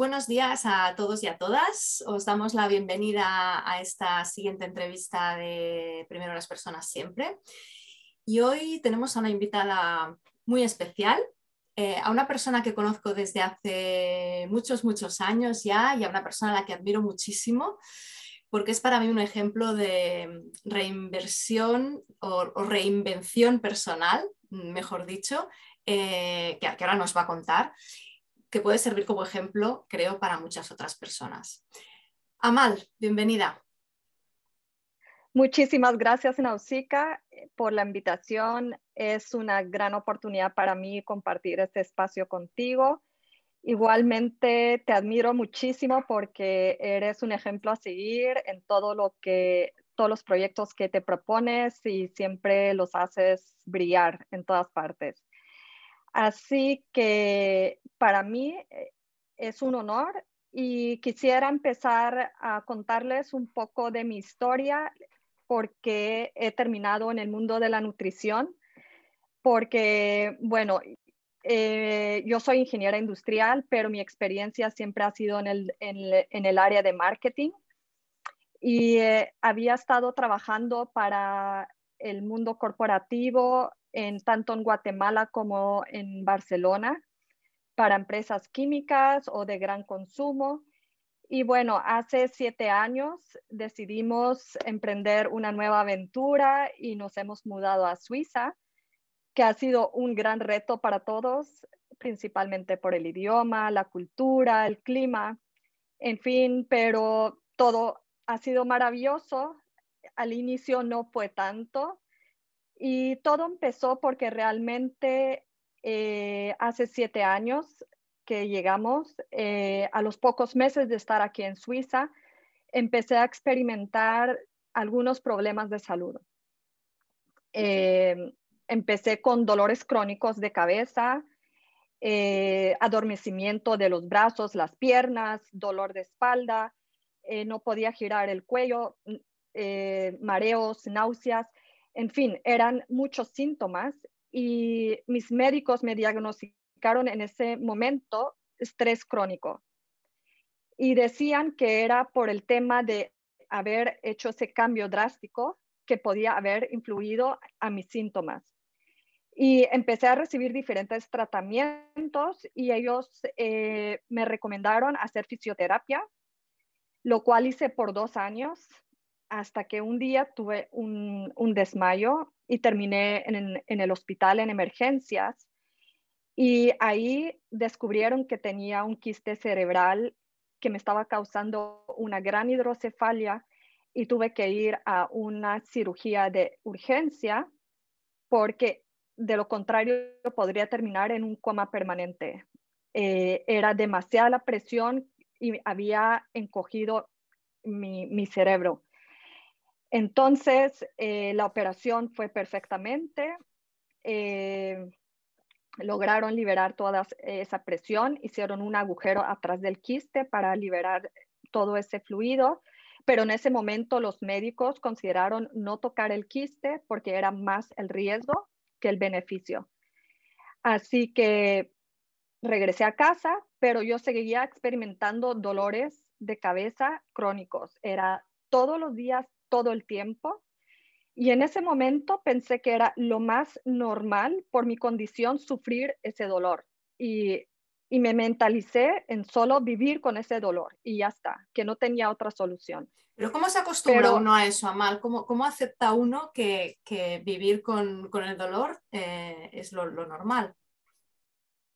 Buenos días a todos y a todas. Os damos la bienvenida a esta siguiente entrevista de Primero las Personas Siempre. Y hoy tenemos a una invitada muy especial, eh, a una persona que conozco desde hace muchos, muchos años ya y a una persona a la que admiro muchísimo porque es para mí un ejemplo de reinversión o, reinvención personal, mejor dicho, eh, que ahora nos va a contar que puede servir como ejemplo, creo, para muchas otras personas. Amal, bienvenida. Muchísimas gracias, Nausicaa, por la invitación. Es una gran oportunidad para mí compartir este espacio contigo. Igualmente te admiro muchísimo porque eres un ejemplo a seguir en todo lo que todos los proyectos que te propones y siempre los haces brillar en todas partes. Así que para mí eh, es un honor y quisiera empezar a contarles un poco de mi historia porque he terminado en el mundo de la nutrición, porque, bueno, eh, yo soy ingeniera industrial, pero mi experiencia siempre ha sido en el, área de marketing. Y eh, había estado trabajando para el mundo corporativo en, tanto en Guatemala como en Barcelona para empresas químicas o de gran consumo. Y bueno, hace siete años decidimos emprender una nueva aventura y nos hemos mudado a Suiza, que ha sido un gran reto para todos, principalmente por el idioma, la cultura, el clima, en fin, pero todo ha sido maravilloso. Al inicio no fue tanto, y todo empezó porque realmente eh, hace siete años que llegamos, eh, a los pocos meses de estar aquí en Suiza, empecé a experimentar algunos problemas de salud. Eh, empecé con dolores crónicos de cabeza, adormecimiento de los brazos, las piernas, dolor de espalda, no podía girar el cuello, mareos, náuseas en fin, eran muchos síntomas y mis médicos me diagnosticaron en ese momento estrés crónico. Y decían que era por el tema de haber hecho ese cambio drástico que podía haber influido a mis síntomas. Y empecé a recibir diferentes tratamientos y ellos eh, me recomendaron hacer fisioterapia, lo cual hice por dos años hasta que un día tuve un, desmayo y terminé en, el hospital en emergencias. Y ahí descubrieron que tenía un quiste cerebral que me estaba causando una gran hidrocefalia y tuve que ir a una cirugía de urgencia porque de lo contrario podría terminar en un coma permanente. Eh, era demasiada la presión y había encogido mi cerebro. Entonces, eh, la operación fue perfectamente. Eh, lograron liberar toda esa presión, hicieron un agujero atrás del quiste para liberar todo ese fluido, pero en ese momento los médicos consideraron no tocar el quiste porque era más el riesgo que el beneficio. Así que regresé a casa, pero yo seguía experimentando dolores de cabeza crónicos. Era todos los días, todo el tiempo. Y en ese momento pensé que era lo más normal por mi condición sufrir ese dolor. Y, me mentalicé en solo vivir con ese dolor y ya está, que no tenía otra solución. Pero ¿cómo se acostumbra uno a eso, Amal? ¿Cómo, cómo acepta uno que, vivir con, el dolor eh, es lo, lo normal?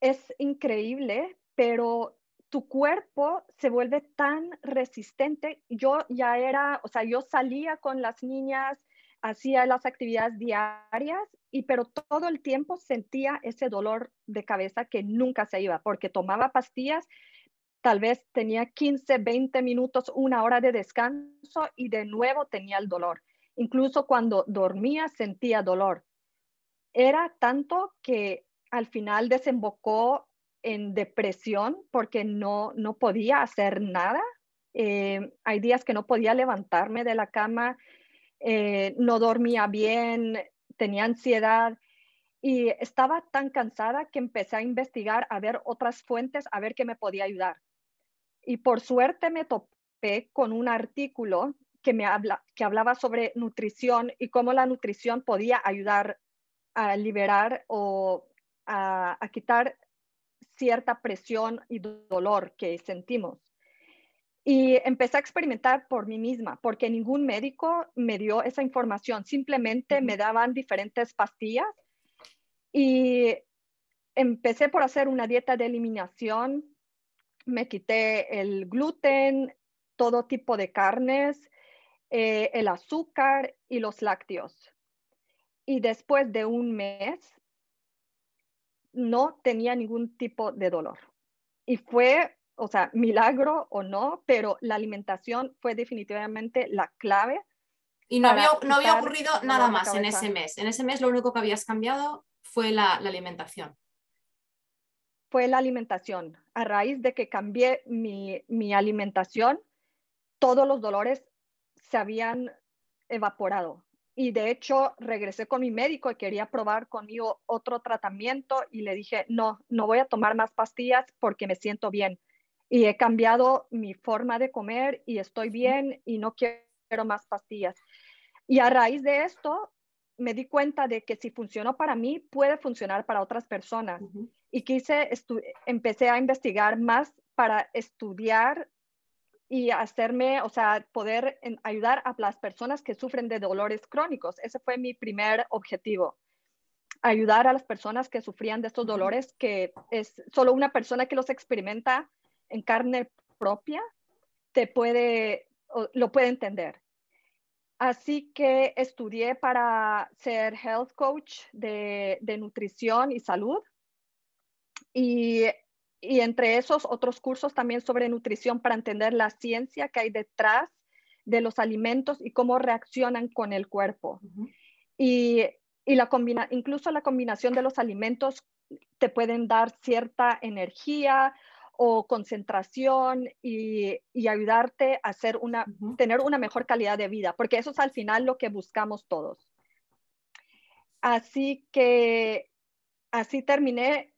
Es increíble, pero tu cuerpo se vuelve tan resistente. Yo ya era, o sea, yo salía con las niñas, hacía las actividades diarias, y pero todo el tiempo sentía ese dolor de cabeza que nunca se iba, porque tomaba pastillas, tal vez tenía 15, 20 minutos, una hora de descanso y de nuevo tenía el dolor. Incluso cuando dormía sentía dolor. Era tanto que al final desembocó en depresión porque no, no podía hacer nada. Eh, hay días que no podía levantarme de la cama, eh, no dormía bien, tenía ansiedad y estaba tan cansada que empecé a investigar, a ver otras fuentes, a ver qué me podía ayudar. Y por suerte me topé con un artículo que, me habla, que hablaba sobre nutrición y cómo la nutrición podía ayudar a liberar o a, a quitar cierta presión y dolor que sentimos. Y empecé a experimentar por mí misma, porque ningún médico me dio esa información, simplemente me daban diferentes pastillas y empecé por hacer una dieta de eliminación, me quité el gluten, todo tipo de carnes, eh, el azúcar y los lácteos. Y después de un mes, no tenía ningún tipo de dolor. Y fue, o sea, milagro o no, pero la alimentación fue definitivamente la clave. Y no había, no había ocurrido nada más en ese mes. En ese mes lo único que habías cambiado fue la, la alimentación fue la alimentación. A raíz de que cambié mi, mi, alimentación, todos los dolores se habían evaporado. Y de hecho, regresé con mi médico y quería probar conmigo otro tratamiento y le dije, no, no voy a tomar más pastillas porque me siento bien. Y he cambiado mi forma de comer y estoy bien y no quiero más pastillas. Y a raíz de esto, me di cuenta de que si funcionó para mí, puede funcionar para otras personas. Y quise, empecé a investigar más para estudiar y hacerme, o sea, poder ayudar a las personas que sufren de dolores crónicos. Ese fue mi primer objetivo. Ayudar a las personas que sufrían de estos dolores, que es solo una persona que los experimenta en carne propia, te puede, lo puede entender. Así que estudié para ser health coach de, de nutrición y salud. Y y entre esos otros cursos también sobre nutrición para entender la ciencia que hay detrás de los alimentos y cómo reaccionan con el cuerpo. Y, y la combina, incluso la combinación de los alimentos te pueden dar cierta energía o concentración y, y ayudarte a hacer una, tener una mejor calidad de vida, porque eso es al final lo que buscamos todos. Así que así terminé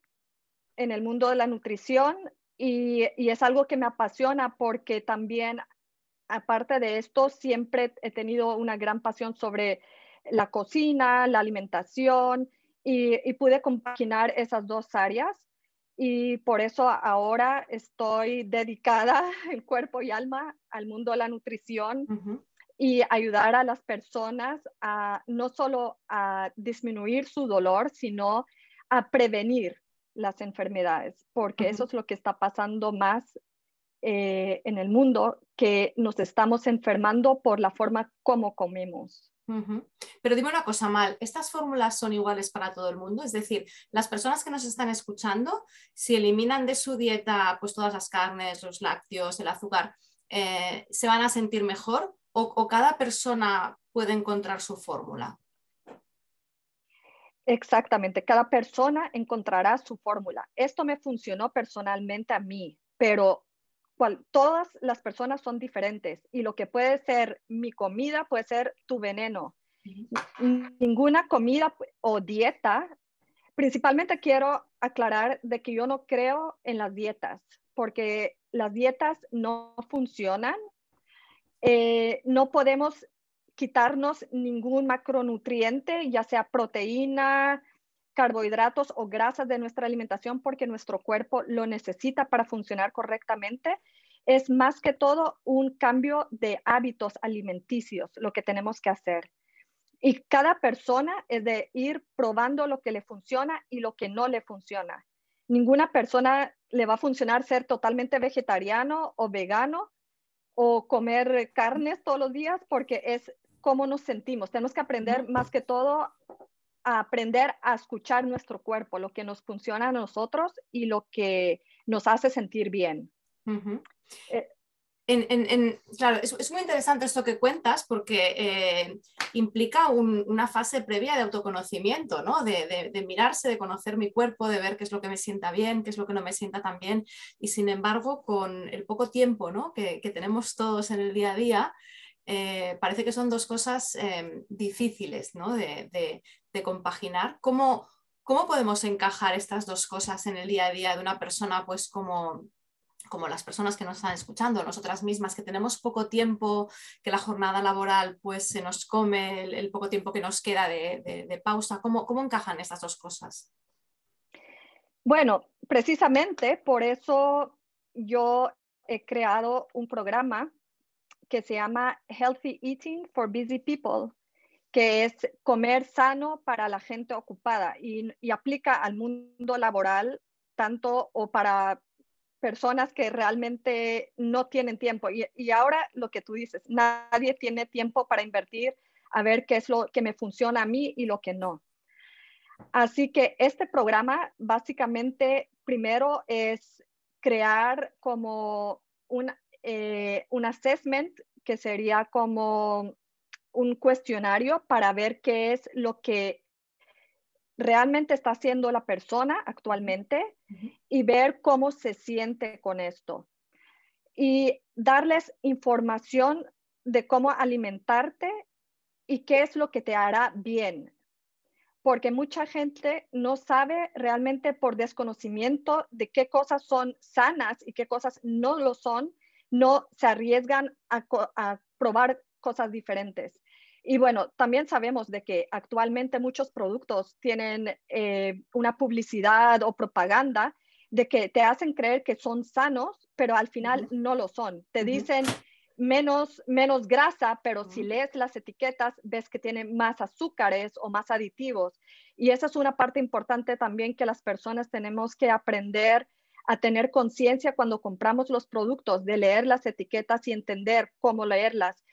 en el mundo de la nutrición y, es algo que me apasiona porque también, aparte de esto, siempre he tenido una gran pasión sobre la cocina, la alimentación y, pude compaginar esas dos áreas. Y por eso ahora estoy dedicada en cuerpo y alma al mundo de la nutrición y ayudar a las personas a no solo a disminuir su dolor, sino a prevenir las enfermedades, porque eso es lo que está pasando más eh, en el mundo, que nos estamos enfermando por la forma como comemos. Pero dime una cosa mal, ¿estas fórmulas son iguales para todo el mundo? Es decir, las personas que nos están escuchando, si eliminan de su dieta pues todas las carnes, los lácteos, el azúcar, eh, ¿se van a sentir mejor o cada persona puede encontrar su fórmula? Exactamente, cada persona encontrará su fórmula. Esto me funcionó personalmente a mí, pero todas las personas son diferentes y lo que puede ser mi comida puede ser tu veneno. Ninguna comida o dieta, principalmente quiero aclarar de que yo no creo en las dietas, porque las dietas no funcionan. Eh, no podemos quitarnos ningún macronutriente, ya sea proteína, carbohidratos o grasas de nuestra alimentación porque nuestro cuerpo lo necesita para funcionar correctamente. Es más que todo un cambio de hábitos alimenticios lo que tenemos que hacer. Y cada persona es de ir probando lo que le funciona y lo que no le funciona. Ninguna persona le va a funcionar ser totalmente vegetariano o vegano o comer carnes todos los días porque es cómo nos sentimos. Tenemos que aprender más que todo a aprender a escuchar nuestro cuerpo, lo que nos funciona a nosotros y lo que nos hace sentir bien. Eh, claro, es, muy interesante esto que cuentas porque eh, implica una fase previa de autoconocimiento, ¿no? De, mirarse, de conocer mi cuerpo, de ver qué es lo que me sienta bien, qué es lo que no me sienta tan bien. Y sin embargo, con el poco tiempo ¿no? que, que tenemos todos en el día a día, eh, parece que son dos cosas em, difíciles de, compaginar. ¿Cómo, ¿Cómo, podemos encajar estas dos cosas en el día a día de una persona pues como como las personas que nos están escuchando, nosotras mismas, que tenemos poco tiempo, que la jornada laboral pues se nos come el, poco tiempo que nos queda de, pausa, ¿Cómo, ¿cómo encajan estas dos cosas? Bueno, precisamente por eso yo he creado un programa que se llama Healthy Eating for Busy People, que es comer sano para la gente ocupada y, aplica al mundo laboral tanto o para personas que realmente no tienen tiempo. Y, y, ahora lo que tú dices, nadie tiene tiempo para invertir a ver qué es lo que me funciona a mí y lo que no. Así que este programa básicamente primero es crear como un, eh, un assessment que sería como un cuestionario para ver qué es lo que realmente está haciendo la persona actualmente y ver cómo se siente con esto. Y darles información de cómo alimentarte y qué es lo que te hará bien. Porque mucha gente no sabe realmente por desconocimiento de qué cosas son sanas y qué cosas no lo son, no se arriesgan a, a probar cosas diferentes. Y bueno, también sabemos de que actualmente muchos productos tienen eh, una publicidad o propaganda de que te hacen creer que son sanos, pero al final no lo son. Te dicen menos, menos grasa, pero si lees las etiquetas ves que tienen más azúcares o más aditivos. Y esa es una parte importante también que las personas tenemos que aprender a tener conciencia cuando compramos los productos, de leer las etiquetas y entender cómo leerlas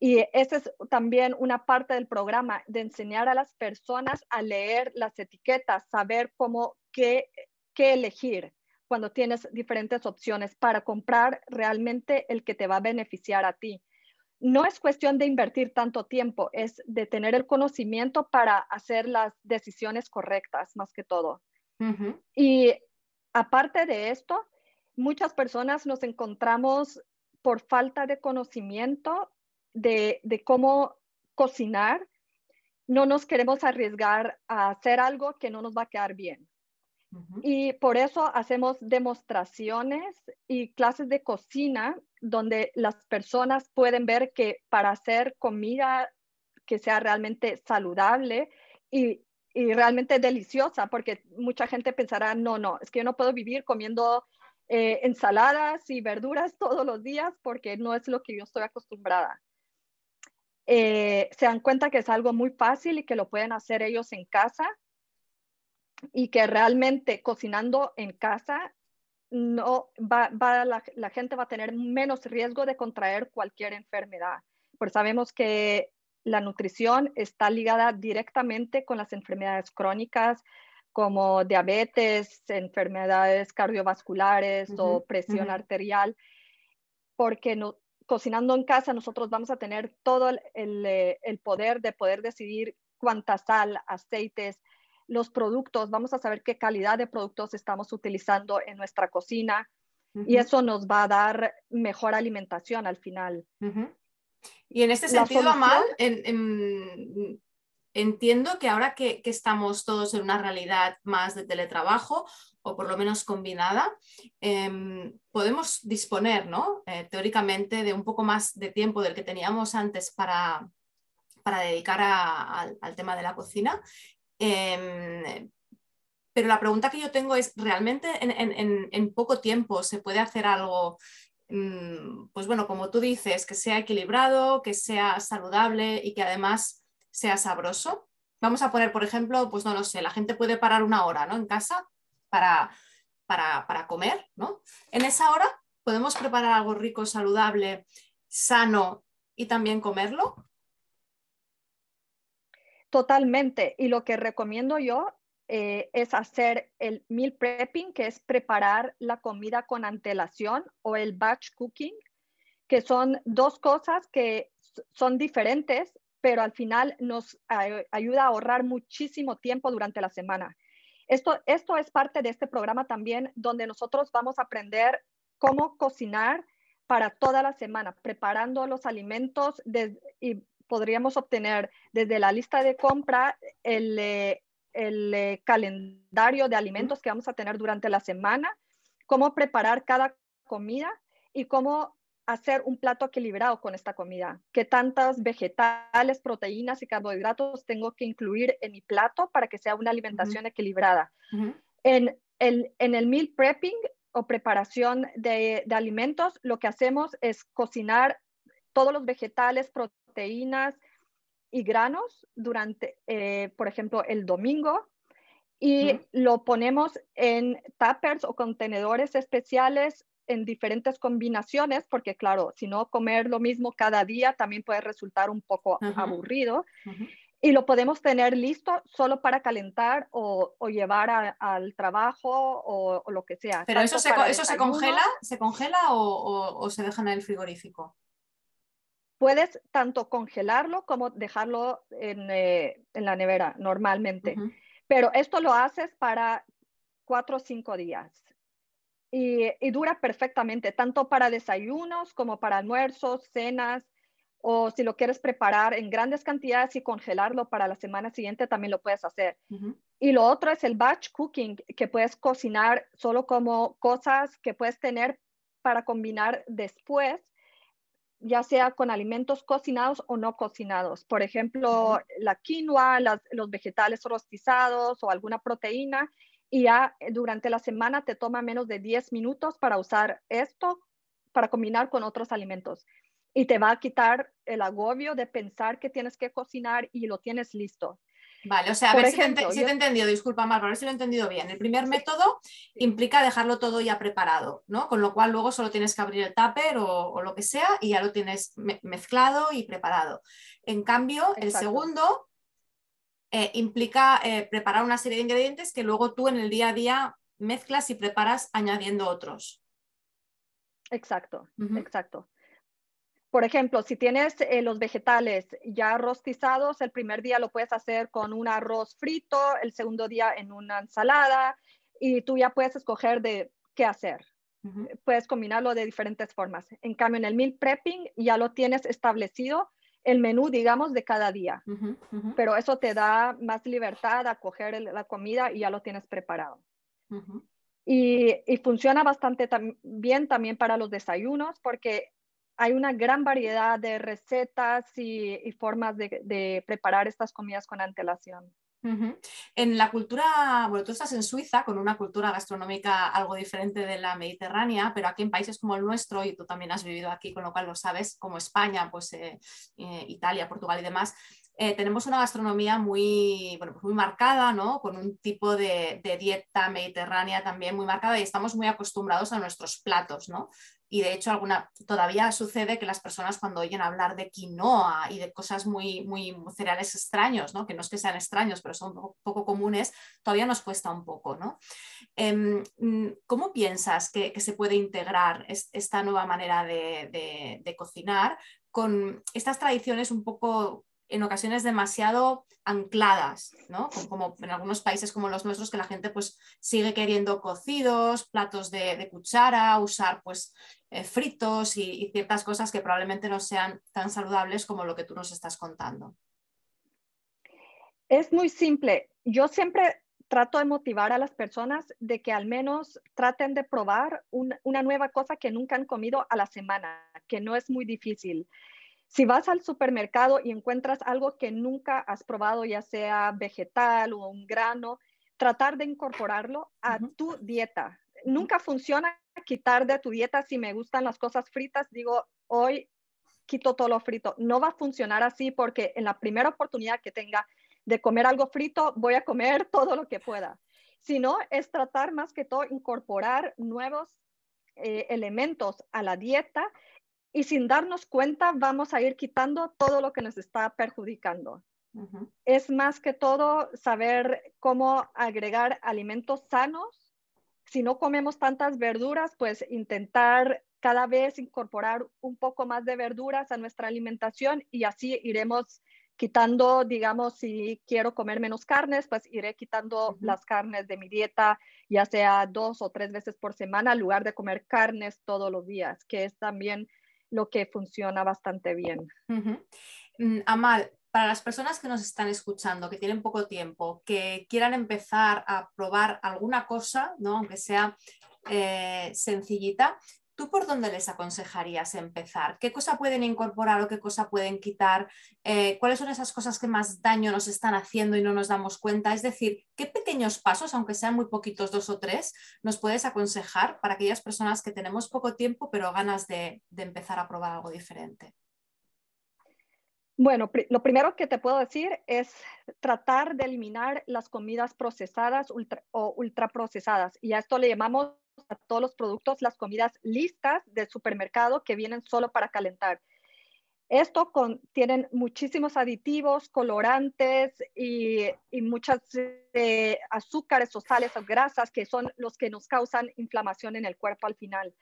y esa es también una parte del programa, de enseñar a las personas a leer las etiquetas, saber cómo, qué, qué elegir cuando tienes diferentes opciones para comprar realmente el que te va a beneficiar a ti. No es cuestión de invertir tanto tiempo, es de tener el conocimiento para hacer las decisiones correctas, más que todo. Y aparte de esto, muchas personas nos encontramos por falta de conocimiento de, cómo cocinar, no nos queremos arriesgar a hacer algo que no nos va a quedar bien. Y por eso hacemos demostraciones y clases de cocina donde las personas pueden ver que para hacer comida que sea realmente saludable y, y, realmente deliciosa, porque mucha gente pensará, no, no, es que yo no puedo vivir comiendo eh, ensaladas y verduras todos los días porque no es lo que yo estoy acostumbrada. Eh, se dan cuenta que es algo muy fácil y que lo pueden hacer ellos en casa y que realmente cocinando en casa no va, la, gente va a tener menos riesgo de contraer cualquier enfermedad. Pues sabemos que la nutrición está ligada directamente con las enfermedades crónicas como diabetes, enfermedades cardiovasculares o presión arterial, porque no, cocinando en casa nosotros vamos a tener todo eh, el, poder de poder decidir cuánta sal, aceites, los productos, vamos a saber qué calidad de productos estamos utilizando en nuestra cocina y eso nos va a dar mejor alimentación al final. Y en este sentido, Amal, entiendo que ahora que, estamos todos en una realidad más de teletrabajo, o por lo menos combinada, em, podemos disponer, ¿no? Eh, teóricamente, de un poco más de tiempo del que teníamos antes para, para dedicar al tema de la cocina. Em, pero la pregunta que yo tengo es, ¿realmente en, poco tiempo se puede hacer algo pues bueno, como tú dices, que sea equilibrado, que sea saludable y que además sea sabroso. Vamos a poner, por ejemplo, pues no lo sé, la gente puede parar una hora, ¿no? En casa para, para, comer, ¿no? En esa hora podemos preparar algo rico, saludable, sano y también comerlo. Totalmente. Y lo que recomiendo yo eh, es hacer el meal prepping, que es preparar la comida con antelación, o el batch cooking, que son dos cosas que son diferentes, pero al final nos ayuda a ahorrar muchísimo tiempo durante la semana. Esto, esto es parte de este programa también, donde nosotros vamos a aprender cómo cocinar para toda la semana, preparando los alimentos y podríamos obtener desde la lista de compra el, eh, el eh, calendario de alimentos que vamos a tener durante la semana, cómo preparar cada comida y cómo hacer un plato equilibrado con esta comida. ¿Qué tantas vegetales, proteínas y carbohidratos tengo que incluir en mi plato para que sea una alimentación equilibrada? en, el, en el meal prepping o preparación de, alimentos, lo que hacemos es cocinar todos los vegetales, proteínas y granos durante, eh, por ejemplo, el domingo y lo ponemos en tuppers o contenedores especiales en diferentes combinaciones, porque claro, si no comer lo mismo cada día también puede resultar un poco aburrido. Y lo podemos tener listo solo para calentar o, llevar al trabajo o, lo que sea. ¿Pero eso, se, eso se, congela, se congela o, se deja en el frigorífico? Puedes tanto congelarlo como dejarlo en, eh, la nevera normalmente. Pero esto lo haces para cuatro o cinco días. Y, dura perfectamente, tanto para desayunos como para almuerzos, cenas, o si lo quieres preparar en grandes cantidades y congelarlo para la semana siguiente, también lo puedes hacer. Y lo otro es el batch cooking, que puedes cocinar solo como cosas que puedes tener para combinar después, ya sea con alimentos cocinados o no cocinados. Por ejemplo, la quinoa, los vegetales rostizados o alguna proteína y ya eh, durante la semana te toma menos de 10 minutos para usar esto para combinar con otros alimentos. Y te va a quitar el agobio de pensar que tienes que cocinar y lo tienes listo. Vale, o sea, a ver si, te, he entendido, disculpa Mar, a ver si lo he entendido bien. El primer método implica dejarlo todo ya preparado, ¿no? Con lo cual luego solo tienes que abrir el tupper o, lo que sea y ya lo tienes mezclado y preparado. En cambio, el segundo eh, implica eh, preparar una serie de ingredientes que luego tú en el día a día mezclas y preparas añadiendo otros. Exacto, exacto. Por ejemplo, si tienes eh, los vegetales ya rostizados, el primer día lo puedes hacer con un arroz frito, el segundo día en una ensalada y tú ya puedes escoger de qué hacer. Puedes combinarlo de diferentes formas. En cambio, en el meal prepping ya lo tienes establecido el menú, digamos, de cada día. Pero eso te da más libertad a coger la comida y ya lo tienes preparado. y, funciona bastante bien también para los desayunos porque hay una gran variedad de recetas y, formas de, preparar estas comidas con antelación. En la cultura, bueno, tú estás en Suiza con una cultura gastronómica algo diferente de la mediterránea, pero aquí en países como el nuestro, y tú también has vivido aquí, con lo cual lo sabes, como España, pues eh, eh, Italia, Portugal y demás, eh, tenemos una gastronomía muy, bueno, pues muy marcada, ¿no? Con un tipo de, dieta mediterránea también muy marcada y estamos muy acostumbrados a nuestros platos, ¿no? Y de hecho alguna, todavía sucede que las personas cuando oyen hablar de quinoa y de cosas muy, muy cereales extraños, ¿no? que no es que sean extraños, pero son poco, comunes, todavía nos cuesta un poco. ¿no? Em, mm, ¿Cómo piensas que, se puede integrar esta nueva manera de, de cocinar con estas tradiciones un poco en ocasiones demasiado ancladas, ¿no? Como, en algunos países como los nuestros, que la gente pues sigue queriendo cocidos, platos de, cuchara, usar pues eh, fritos y, ciertas cosas que probablemente no sean tan saludables como lo que tú nos estás contando. Es muy simple. Yo siempre trato de motivar a las personas de que al menos traten de probar una nueva cosa que nunca han comido a la semana, que no es muy difícil. Si vas al supermercado y encuentras algo que nunca has probado, ya sea vegetal o un grano, tratar de incorporarlo a tu dieta. Nunca funciona quitar de tu dieta si me gustan las cosas fritas, digo, hoy quito todo lo frito. No va a funcionar así porque en la primera oportunidad que tenga de comer algo frito, voy a comer todo lo que pueda. Sino es tratar más que todo incorporar nuevos eh, elementos a la dieta y sin darnos cuenta vamos a ir quitando todo lo que nos está perjudicando. Es más que todo saber cómo agregar alimentos sanos. Si no comemos tantas verduras, pues intentar cada vez incorporar un poco más de verduras a nuestra alimentación y así iremos quitando, digamos, si quiero comer menos carnes, pues iré quitando las carnes de mi dieta, ya sea dos o tres veces por semana, en lugar de comer carnes todos los días, que es también lo que funciona bastante bien. Mm, Amal, para las personas que nos están escuchando, que tienen poco tiempo, que quieran empezar a probar alguna cosa, ¿no? aunque sea eh, sencillita, ¿tú por dónde les aconsejarías empezar? ¿Qué cosa pueden incorporar o qué cosa pueden quitar? Eh, ¿Cuáles son esas cosas que más daño nos están haciendo y no nos damos cuenta? Es decir, ¿qué pequeños pasos, aunque sean muy poquitos, dos o tres, nos puedes aconsejar para aquellas personas que tenemos poco tiempo pero ganas de, empezar a probar algo diferente? Bueno, lo primero que te puedo decir es tratar de eliminar las comidas procesadas o ultraprocesadas. Y a esto le llamamos a todos los productos las comidas listas del supermercado que vienen solo para calentar. Esto contienen muchísimos aditivos, colorantes y, muchas azúcares o sales o grasas que son los que nos causan inflamación en el cuerpo al final.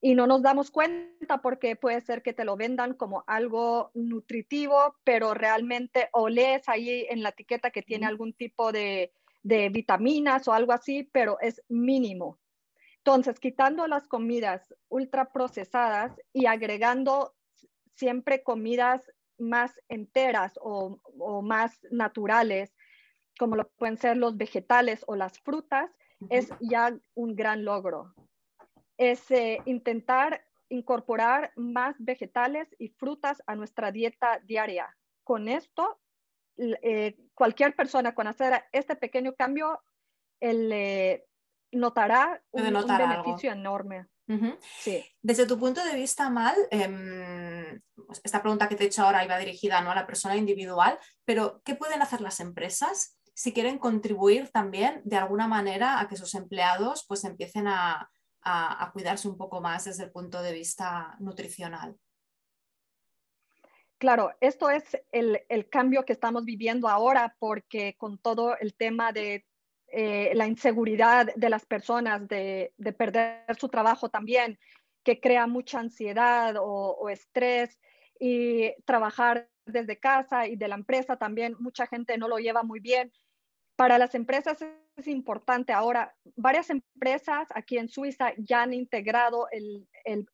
Y no nos damos cuenta porque puede ser que te lo vendan como algo nutritivo, pero realmente o lees ahí en la etiqueta que tiene algún tipo de, de vitaminas o algo así, pero es mínimo. Entonces, quitando las comidas ultraprocesadas y agregando siempre comidas más enteras o, más naturales, como lo pueden ser los vegetales o las frutas, es ya un gran logro. Es eh, intentar incorporar más vegetales y frutas a nuestra dieta diaria. Con esto, eh, cualquier persona con hacer este pequeño cambio, el, eh, notará un, beneficio enorme. sí. Desde tu punto de vista, Mal, em, esta pregunta que te he hecho ahora iba dirigida ¿no? a la persona individual, pero ¿qué pueden hacer las empresas si quieren contribuir también de alguna manera a que sus empleados pues empiecen a, cuidarse un poco más desde el punto de vista nutricional? Claro, esto es el, el, cambio que estamos viviendo ahora porque con todo el tema de eh, la inseguridad de las personas de, perder su trabajo también, que crea mucha ansiedad o, estrés y trabajar desde casa y de la empresa también, mucha gente no lo lleva muy bien. Para las empresas es importante ahora, varias empresas aquí en Suiza ya han integrado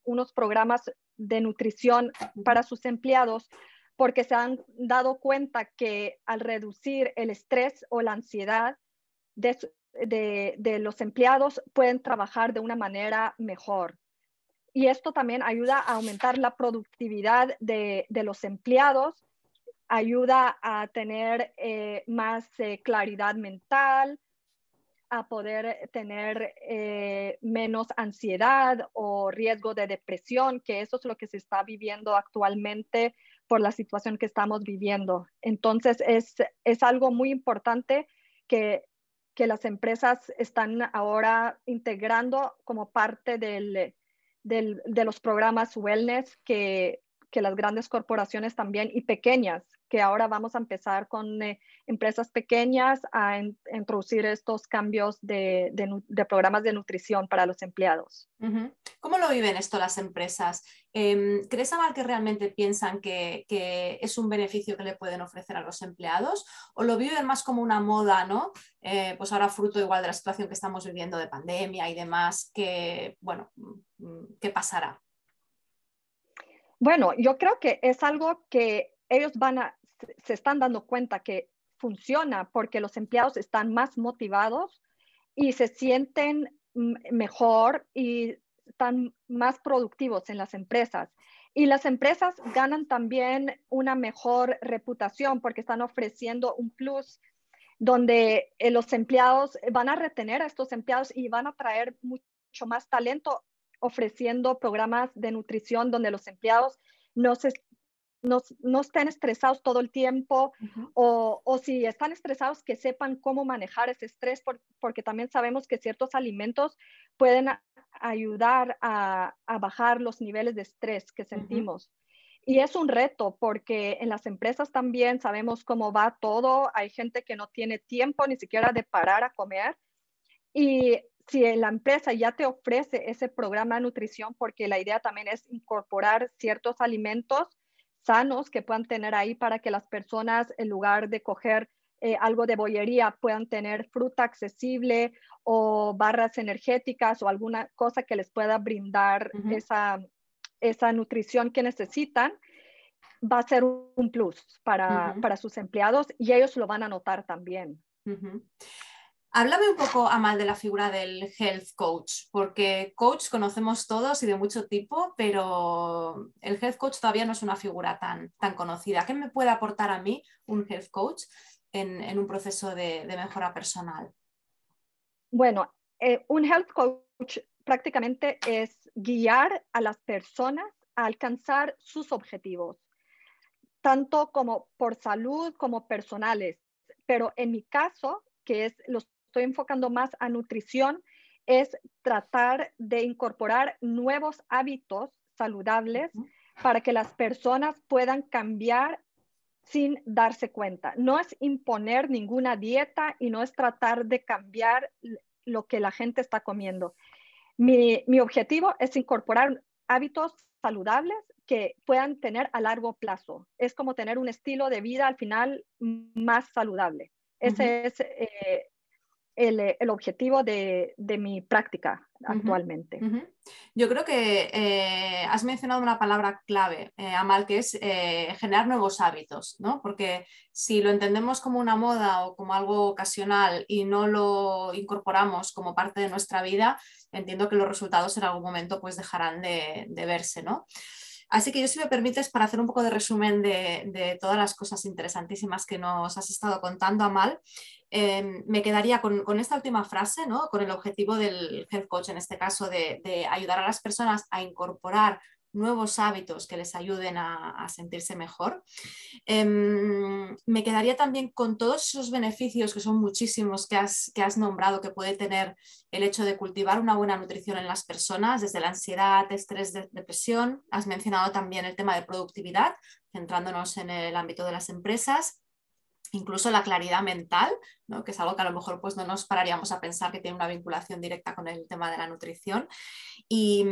unos programas de nutrición para sus empleados porque se han dado cuenta que al reducir el estrés o la ansiedad, de, los empleados pueden trabajar de una manera mejor. Y esto también ayuda a aumentar la productividad de, los empleados, ayuda a tener eh, más eh, claridad mental, a poder tener eh, menos ansiedad o riesgo de depresión, que eso es lo que se está viviendo actualmente por la situación que estamos viviendo. Entonces, es, es algo muy importante que que las empresas están ahora integrando como parte del, de los programas wellness que, que, las grandes corporaciones también y pequeñas, que ahora vamos a empezar con eh, empresas pequeñas a introducir estos cambios de, de, programas de nutrición para los empleados. ¿Cómo lo viven esto las empresas? Em, ¿Crees, Amal, que realmente piensan que, es un beneficio que le pueden ofrecer a los empleados? ¿O lo viven más como una moda, ¿no? Eh, pues ahora fruto igual de la situación que estamos viviendo de pandemia y demás, que, bueno, mm, ¿qué pasará? Bueno, yo creo que es algo que ellos van a, se están dando cuenta que funciona porque los empleados están más motivados y se sienten mejor y están más productivos en las empresas. Y las empresas ganan también una mejor reputación porque están ofreciendo un plus donde eh, los empleados van a retener a estos empleados y van a traer mucho más talento ofreciendo programas de nutrición donde los empleados no se no, estén estresados todo el tiempo o, o, si están estresados que sepan cómo manejar ese estrés porque también sabemos que ciertos alimentos pueden ayudar a, a, bajar los niveles de estrés que sentimos. Y es un reto porque en las empresas también sabemos cómo va todo. Hay gente que no tiene tiempo ni siquiera de parar a comer. Y si la empresa ya te ofrece ese programa de nutrición, porque la idea también es incorporar ciertos alimentos sanos que puedan tener ahí para que las personas, en lugar de coger eh, algo de bollería, puedan tener fruta accesible o barras energéticas o alguna cosa que les pueda brindar esa, esa nutrición que necesitan, va a ser un plus para, para sus empleados y ellos lo van a notar también. Háblame un poco, Amal, de la figura del health coach, porque coach conocemos todos y de mucho tipo, pero el health coach todavía no es una figura tan, tan conocida. ¿Qué me puede aportar a mí un health coach en, un proceso de, mejora personal? Bueno, eh, un health coach prácticamente es guiar a las personas a alcanzar sus objetivos, tanto como por salud como personales. Pero en mi caso, que es los estoy enfocando más a nutrición, es tratar de incorporar nuevos hábitos saludables para que las personas puedan cambiar sin darse cuenta. No es imponer ninguna dieta y no es tratar de cambiar lo que la gente está comiendo. Mi, mi objetivo es incorporar hábitos saludables que puedan tener a largo plazo. Es como tener un estilo de vida al final más saludable. Ese es eh, eh, el, objetivo de, mi práctica actualmente. Yo creo que eh, has mencionado una palabra clave, eh, Amal, que es generar nuevos hábitos, ¿no? Porque si lo entendemos como una moda o como algo ocasional y no lo incorporamos como parte de nuestra vida, entiendo que los resultados en algún momento pues dejarán de, verse, ¿no? Así que yo, si me permites, para hacer un poco de resumen de, de, todas las cosas interesantísimas que nos has estado contando, Amal, Em, me quedaría con, esta última frase, ¿no? con el objetivo del health coach, en este caso, de, ayudar a las personas a incorporar nuevos hábitos que les ayuden a, sentirse mejor. Em, me quedaría también con todos esos beneficios, que son muchísimos, que has, que has nombrado, que puede tener el hecho de cultivar una buena nutrición en las personas, desde la ansiedad, estrés, depresión. Has mencionado también el tema de productividad, centrándonos en el ámbito de las empresas incluso la claridad mental, que es algo que a lo mejor pues, no nos pararíamos a pensar que tiene una vinculación directa con el tema de la nutrición, y,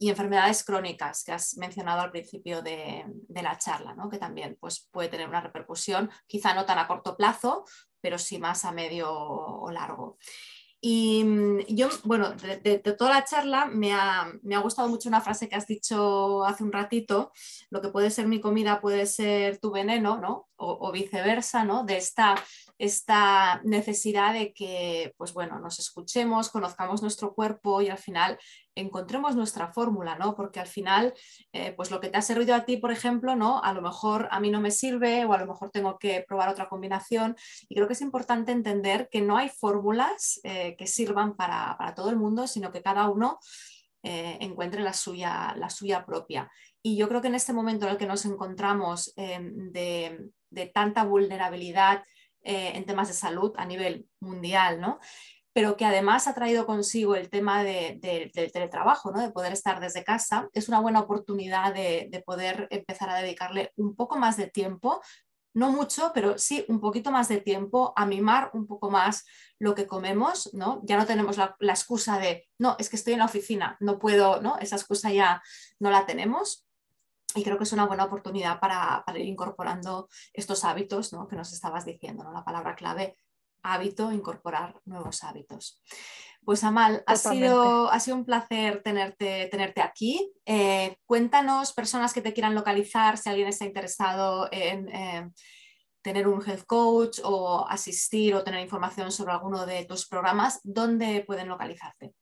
enfermedades crónicas que has mencionado al principio de, la charla, que también pues, puede tener una repercusión, quizá no tan a corto plazo, pero sí más a medio o largo. Y mm, yo, bueno, de, toda la charla me ha, gustado mucho una frase que has dicho hace un ratito, lo que puede ser mi comida puede ser tu veneno, ¿no? O viceversa, ¿no? De esta esta necesidad de que, pues bueno, nos escuchemos, conozcamos nuestro cuerpo y al final encontremos nuestra fórmula, ¿no? Porque al final, eh, pues lo que te ha servido a ti, por ejemplo, ¿no? A lo mejor a mí no me sirve o a lo mejor tengo que probar otra combinación. Y creo que es importante entender que no hay fórmulas eh, que sirvan para, todo el mundo, sino que cada uno eh, encuentre la suya, la suya propia. Y yo creo que en este momento en el que nos encontramos de, de tanta vulnerabilidad, eh, en temas de salud a nivel mundial, ¿no? pero que además ha traído consigo el tema del teletrabajo, ¿no? de poder estar desde casa, es una buena oportunidad de, poder empezar a dedicarle un poco más de tiempo, no mucho, pero sí un poquito más de tiempo a mimar un poco más lo que comemos, ¿no? Ya no tenemos la, excusa de, no, es que estoy en la oficina, no puedo, ¿no? Esa excusa ya no la tenemos y creo que es una buena oportunidad para, ir incorporando estos hábitos que nos estabas diciendo, ¿no? la palabra clave, hábito, incorporar nuevos hábitos. Pues Amal, ha sido, ha sido, un placer tenerte, tenerte aquí. Eh, cuéntanos, personas que te quieran localizar, si alguien está interesado en eh, tener un health coach o asistir o tener información sobre alguno de tus programas, ¿dónde pueden localizarte?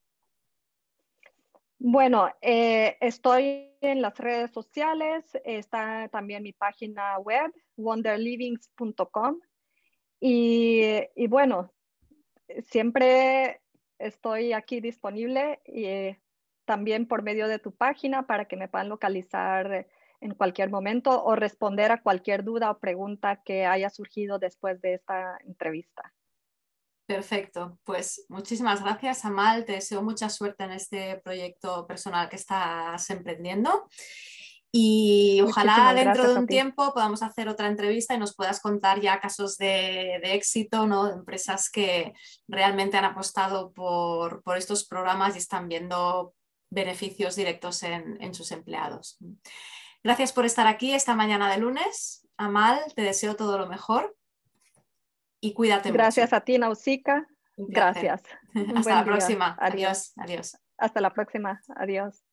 Bueno, eh, estoy en las redes sociales, está también mi página web, wonderlivings.com. Y, bueno, siempre estoy aquí disponible y eh, también por medio de tu página para que me puedan localizar en cualquier momento o responder a cualquier duda o pregunta que haya surgido después de esta entrevista. Perfecto, pues muchísimas gracias Amal, te deseo mucha suerte en este proyecto personal que estás emprendiendo y ojalá dentro de un tiempo podamos hacer otra entrevista y nos puedas contar ya casos de, éxito, ¿no? de empresas que realmente han apostado por, estos programas y están viendo beneficios directos en, en sus empleados. Gracias por estar aquí esta mañana de lunes. Amal, te deseo todo lo mejor y cuídate Gracias a ti, Nausica. Gracias. Hasta la próxima. Adiós. Adiós. Hasta la próxima. Adiós.